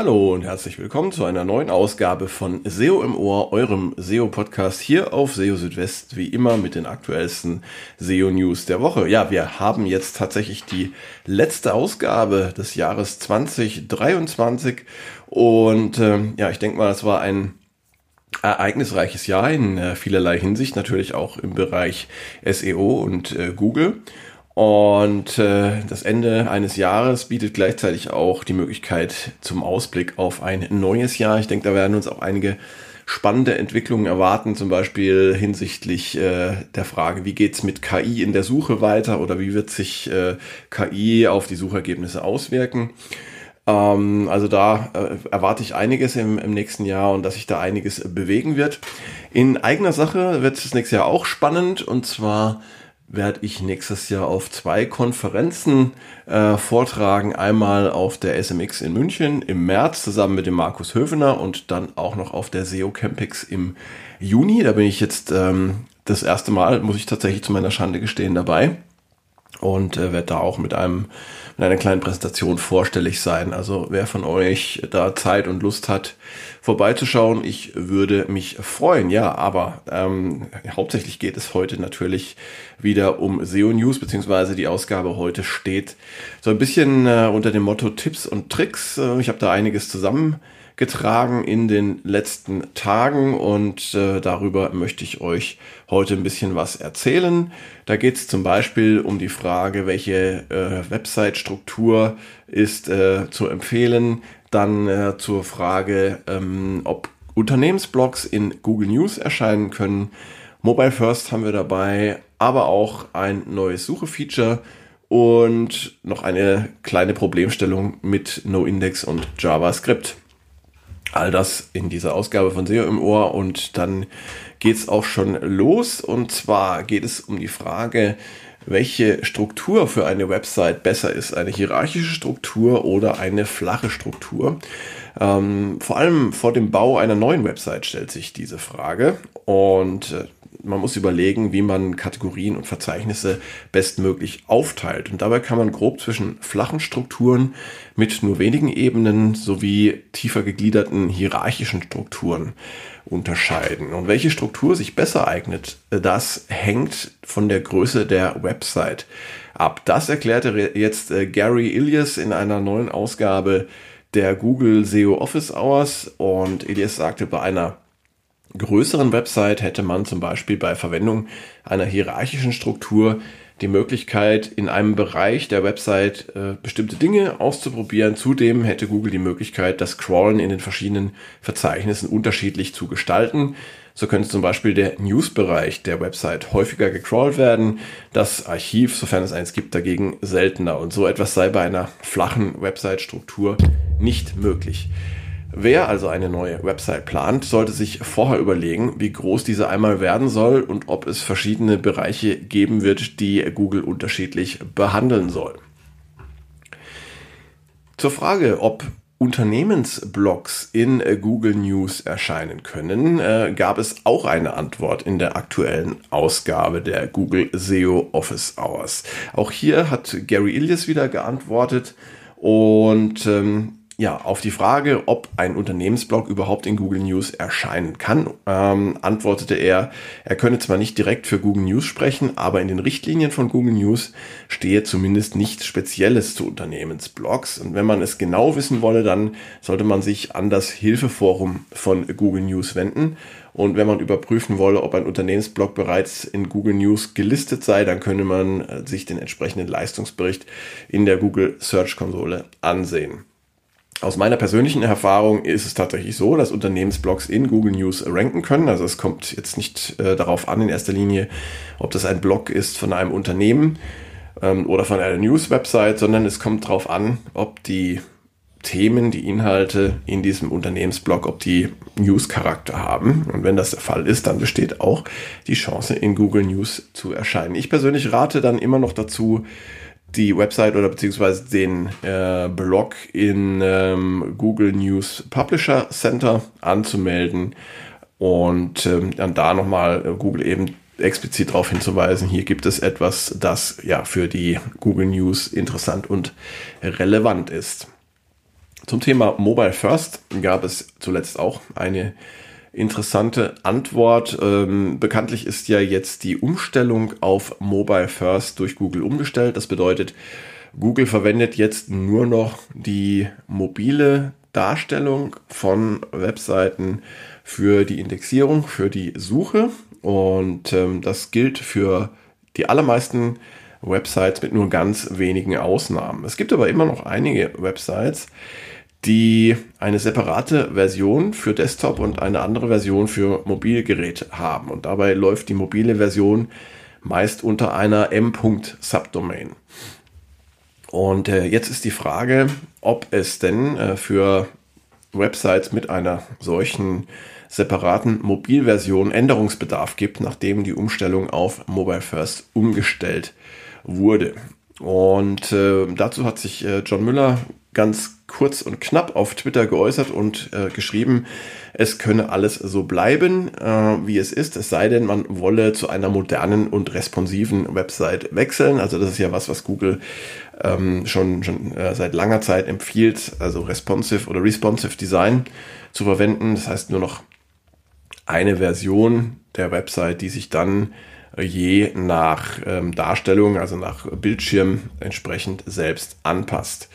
Hallo und herzlich willkommen zu einer neuen Ausgabe von SEO im Ohr, eurem SEO-Podcast hier auf SEO Südwest, wie immer mit den aktuellsten SEO-News der Woche. Ja, wir haben jetzt tatsächlich die letzte Ausgabe des Jahres 2023 und äh, ja, ich denke mal, es war ein ereignisreiches Jahr in äh, vielerlei Hinsicht, natürlich auch im Bereich SEO und äh, Google. Und äh, das Ende eines Jahres bietet gleichzeitig auch die Möglichkeit zum Ausblick auf ein neues Jahr. Ich denke, da werden uns auch einige spannende Entwicklungen erwarten, zum Beispiel hinsichtlich äh, der Frage, wie geht's mit KI in der Suche weiter oder wie wird sich äh, KI auf die Suchergebnisse auswirken. Ähm, also da äh, erwarte ich einiges im, im nächsten Jahr und dass sich da einiges bewegen wird. In eigener Sache wird es nächstes Jahr auch spannend und zwar werde ich nächstes Jahr auf zwei Konferenzen äh, vortragen. Einmal auf der SMX in München im März zusammen mit dem Markus Hövener und dann auch noch auf der SEO Campix im Juni. Da bin ich jetzt ähm, das erste Mal, muss ich tatsächlich zu meiner Schande gestehen, dabei und äh, werde da auch mit einem mit einer kleinen Präsentation vorstellig sein. Also wer von euch da Zeit und Lust hat, vorbeizuschauen, ich würde mich freuen. Ja, aber ähm, hauptsächlich geht es heute natürlich wieder um SEO News, beziehungsweise die Ausgabe heute steht so ein bisschen äh, unter dem Motto Tipps und Tricks. Äh, ich habe da einiges zusammen getragen in den letzten Tagen und äh, darüber möchte ich euch heute ein bisschen was erzählen. Da geht es zum Beispiel um die Frage, welche äh, Website-Struktur ist äh, zu empfehlen, dann äh, zur Frage, ähm, ob Unternehmensblogs in Google News erscheinen können. Mobile First haben wir dabei, aber auch ein neues Suche-Feature und noch eine kleine Problemstellung mit NoIndex und JavaScript. All das in dieser Ausgabe von SEO im Ohr und dann geht's auch schon los und zwar geht es um die Frage, welche Struktur für eine Website besser ist, eine hierarchische Struktur oder eine flache Struktur. Ähm, vor allem vor dem Bau einer neuen Website stellt sich diese Frage und äh, man muss überlegen, wie man Kategorien und Verzeichnisse bestmöglich aufteilt. Und dabei kann man grob zwischen flachen Strukturen mit nur wenigen Ebenen sowie tiefer gegliederten hierarchischen Strukturen unterscheiden. Und welche Struktur sich besser eignet, das hängt von der Größe der Website ab. Das erklärte jetzt äh, Gary Ilias in einer neuen Ausgabe der Google SEO Office Hours und Ilias sagte bei einer größeren Website hätte man zum Beispiel bei Verwendung einer hierarchischen Struktur die Möglichkeit, in einem Bereich der Website äh, bestimmte Dinge auszuprobieren. Zudem hätte Google die Möglichkeit, das Crawlen in den verschiedenen Verzeichnissen unterschiedlich zu gestalten. So könnte zum Beispiel der News-Bereich der Website häufiger gecrawlt werden, das Archiv, sofern es eins gibt, dagegen seltener. Und so etwas sei bei einer flachen Website-Struktur nicht möglich. Wer also eine neue Website plant, sollte sich vorher überlegen, wie groß diese einmal werden soll und ob es verschiedene Bereiche geben wird, die Google unterschiedlich behandeln soll. Zur Frage, ob Unternehmensblogs in Google News erscheinen können, äh, gab es auch eine Antwort in der aktuellen Ausgabe der Google SEO Office Hours. Auch hier hat Gary Ilias wieder geantwortet und ähm, ja, auf die Frage, ob ein Unternehmensblog überhaupt in Google News erscheinen kann, ähm, antwortete er, er könne zwar nicht direkt für Google News sprechen, aber in den Richtlinien von Google News stehe zumindest nichts Spezielles zu Unternehmensblogs. Und wenn man es genau wissen wolle, dann sollte man sich an das Hilfeforum von Google News wenden. Und wenn man überprüfen wolle, ob ein Unternehmensblog bereits in Google News gelistet sei, dann könne man äh, sich den entsprechenden Leistungsbericht in der Google Search Konsole ansehen. Aus meiner persönlichen Erfahrung ist es tatsächlich so, dass Unternehmensblogs in Google News ranken können. Also es kommt jetzt nicht äh, darauf an, in erster Linie, ob das ein Blog ist von einem Unternehmen ähm, oder von einer News-Website, sondern es kommt darauf an, ob die Themen, die Inhalte in diesem Unternehmensblog, ob die News-Charakter haben. Und wenn das der Fall ist, dann besteht auch die Chance, in Google News zu erscheinen. Ich persönlich rate dann immer noch dazu, die Website oder beziehungsweise den äh, Blog in ähm, Google News Publisher Center anzumelden und ähm, dann da nochmal äh, Google eben explizit darauf hinzuweisen, hier gibt es etwas, das ja für die Google News interessant und relevant ist. Zum Thema Mobile First gab es zuletzt auch eine interessante Antwort. Ähm, bekanntlich ist ja jetzt die Umstellung auf Mobile First durch Google umgestellt. Das bedeutet, Google verwendet jetzt nur noch die mobile Darstellung von Webseiten für die Indexierung, für die Suche. Und ähm, das gilt für die allermeisten Websites mit nur ganz wenigen Ausnahmen. Es gibt aber immer noch einige Websites, die eine separate Version für Desktop und eine andere Version für Mobilgerät haben. Und dabei läuft die mobile Version meist unter einer M.Subdomain. Und äh, jetzt ist die Frage, ob es denn äh, für Websites mit einer solchen separaten Mobilversion Änderungsbedarf gibt, nachdem die Umstellung auf Mobile First umgestellt wurde. Und äh, dazu hat sich äh, John Müller ganz kurz und knapp auf Twitter geäußert und äh, geschrieben, es könne alles so bleiben, äh, wie es ist, es sei denn, man wolle zu einer modernen und responsiven Website wechseln. Also das ist ja was, was Google ähm, schon, schon äh, seit langer Zeit empfiehlt, also responsive oder responsive Design zu verwenden. Das heißt nur noch eine Version der Website, die sich dann je nach ähm, Darstellung, also nach Bildschirm entsprechend selbst anpasst.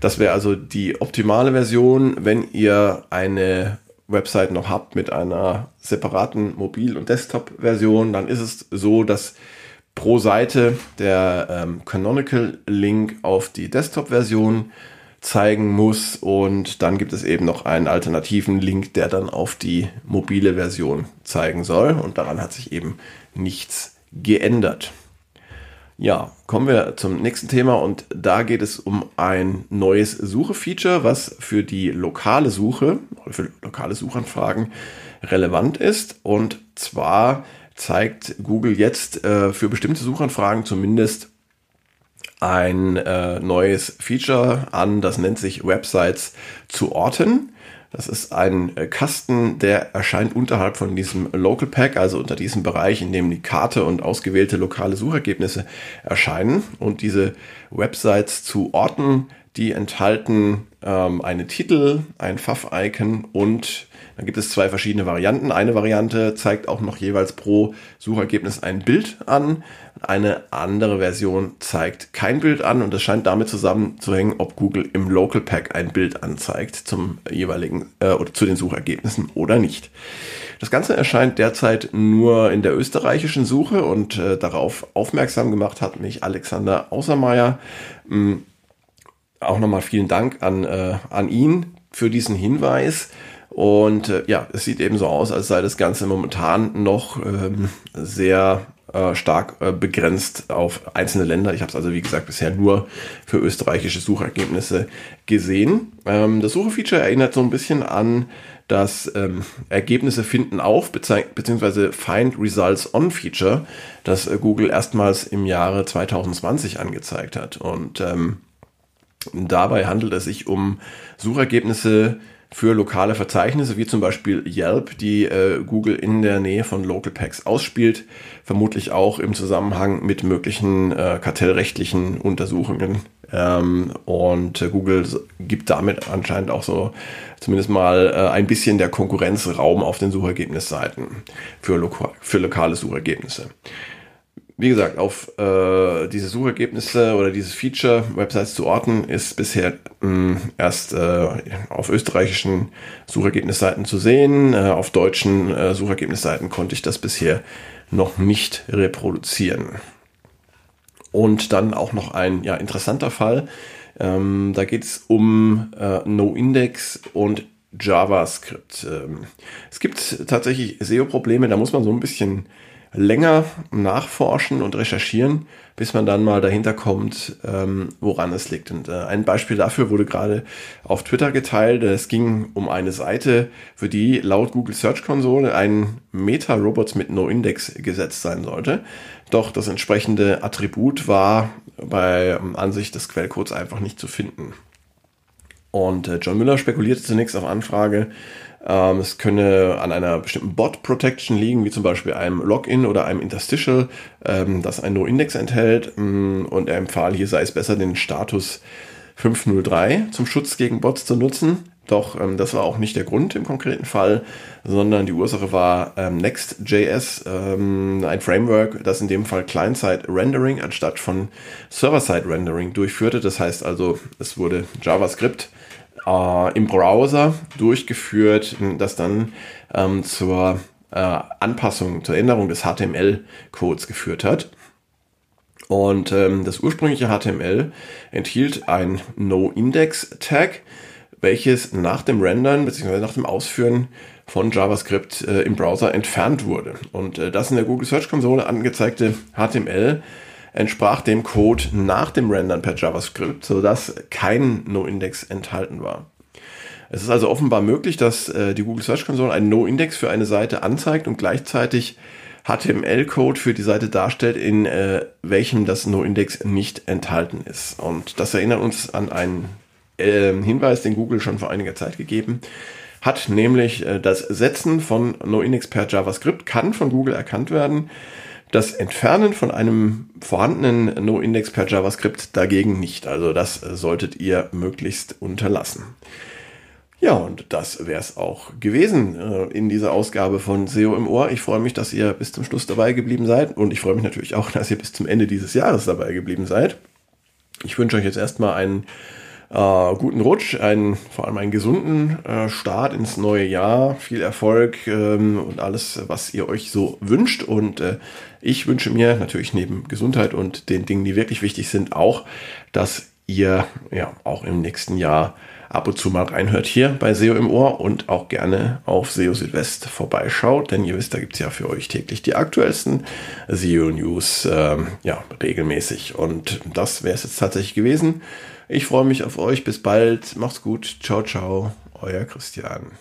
Das wäre also die optimale Version, wenn ihr eine Website noch habt mit einer separaten Mobil- und Desktop-Version, dann ist es so, dass pro Seite der ähm, Canonical-Link auf die Desktop-Version zeigen muss und dann gibt es eben noch einen alternativen Link, der dann auf die mobile Version zeigen soll und daran hat sich eben nichts geändert. Ja, kommen wir zum nächsten Thema und da geht es um ein neues Suche-Feature, was für die lokale Suche oder für lokale Suchanfragen relevant ist. Und zwar zeigt Google jetzt äh, für bestimmte Suchanfragen zumindest ein äh, neues Feature an, das nennt sich Websites zu orten. Das ist ein äh, Kasten, der erscheint unterhalb von diesem Local Pack, also unter diesem Bereich, in dem die Karte und ausgewählte lokale Suchergebnisse erscheinen. Und diese Websites zu Orten, die enthalten ähm, eine Titel, ein Pfaff-Icon und dann gibt es zwei verschiedene Varianten. Eine Variante zeigt auch noch jeweils pro Suchergebnis ein Bild an. Eine andere Version zeigt kein Bild an und es scheint damit zusammenzuhängen, ob Google im Local Pack ein Bild anzeigt zum jeweiligen äh, oder zu den Suchergebnissen oder nicht. Das Ganze erscheint derzeit nur in der österreichischen Suche und äh, darauf aufmerksam gemacht hat mich Alexander Außermeier. Ähm, auch nochmal vielen Dank an, äh, an ihn für diesen Hinweis. Und äh, ja, es sieht eben so aus, als sei das Ganze momentan noch ähm, sehr äh, stark äh, begrenzt auf einzelne Länder. Ich habe es also, wie gesagt, bisher nur für österreichische Suchergebnisse gesehen. Ähm, das Suchefeature erinnert so ein bisschen an das ähm, Ergebnisse finden auf, beziehungsweise Find Results On Feature, das äh, Google erstmals im Jahre 2020 angezeigt hat. Und ähm, dabei handelt es sich um Suchergebnisse, für lokale Verzeichnisse, wie zum Beispiel Yelp, die äh, Google in der Nähe von Local Packs ausspielt, vermutlich auch im Zusammenhang mit möglichen äh, kartellrechtlichen Untersuchungen. Ähm, und äh, Google gibt damit anscheinend auch so zumindest mal äh, ein bisschen der Konkurrenz Raum auf den Suchergebnisseiten für, loka für lokale Suchergebnisse wie gesagt, auf äh, diese Suchergebnisse oder dieses Feature, Websites zu orten, ist bisher mh, hm, erst äh, auf österreichischen Suchergebnisseiten zu sehen. Äh, auf deutschen äh, Suchergebnisseiten konnte ich das bisher noch nicht reproduzieren. Und dann auch noch ein ja, interessanter Fall. Ähm, da geht es um äh, NoIndex und JavaScript. Ähm, es gibt tatsächlich SEO-Probleme, da muss man so ein bisschen länger nachforschen und recherchieren, bis man dann mal dahinter kommt, ähm, woran es liegt. Und äh, ein Beispiel dafür wurde gerade auf Twitter geteilt. Es ging um eine Seite, für die laut Google Search Console ein Meta-Robots mit No-Index gesetzt sein sollte. Doch das entsprechende Attribut war bei ähm, Ansicht des Quellcodes einfach nicht zu finden. Und äh, John Müller spekulierte zunächst auf Anfrage, ähm, es könne an einer bestimmten Bot-Protection liegen, wie zum Beispiel einem Login oder einem Interstitial, ähm, das ein No-Index enthält. Mm, und er empfahl, hier sei es besser, den Status 503 zum Schutz gegen Bots zu nutzen. Doch ähm, das war auch nicht der Grund im konkreten Fall, sondern die Ursache war ähm, Next.js, ähm, ein Framework, das in dem Fall Client-Side-Rendering anstatt von Server-Side-Rendering durchführte. Das heißt also, es wurde JavaScript äh, im Browser durchgeführt, das dann ähm, zur äh, Anpassung, zur Änderung des HTML-Codes geführt hat. Und ähm, das ursprüngliche HTML enthielt ein No-Index-Tag, welches nach dem Rendern bzw. nach dem Ausführen von JavaScript äh, im Browser entfernt wurde. Und äh, das in der Google Search Konsole angezeigte HTML entsprach dem Code nach dem Rendern per JavaScript, sodass kein No-Index enthalten war. Es ist also offenbar möglich, dass äh, die Google Search Console einen No-Index für eine Seite anzeigt und gleichzeitig HTML-Code für die Seite darstellt, in äh, welchem das No-Index nicht enthalten ist. Und das erinnert uns an einen äh, Hinweis, den Google schon vor einiger Zeit gegeben hat, nämlich äh, das Setzen von No-Index per JavaScript kann von Google erkannt werden. Das Entfernen von einem vorhandenen No-Index per JavaScript dagegen nicht. Also das solltet ihr möglichst unterlassen. Ja, und das wäre es auch gewesen äh, in dieser Ausgabe von SEO im Ohr. Ich freue mich, dass ihr bis zum Schluss dabei geblieben seid und ich freue mich natürlich auch, dass ihr bis zum Ende dieses Jahres dabei geblieben seid. Ich wünsche euch jetzt erstmal einen äh, guten Rutsch, einen, vor allem einen gesunden äh, Start ins neue Jahr, viel Erfolg ähm, und alles, was ihr euch so wünscht. Und äh, ich wünsche mir natürlich neben Gesundheit und den Dingen, die wirklich wichtig sind, auch, dass ihr ja auch im nächsten Jahr ab und zu mal reinhört hier bei SEO im Ohr und auch gerne auf SEO Südwest vorbeischaut, denn ihr wisst, da gibt es ja für euch täglich die aktuellsten SEO-News ähm, ja, regelmäßig. Und das wäre es jetzt tatsächlich gewesen. Ich freue mich auf euch. Bis bald. Macht's gut. Ciao, ciao. Euer Christian.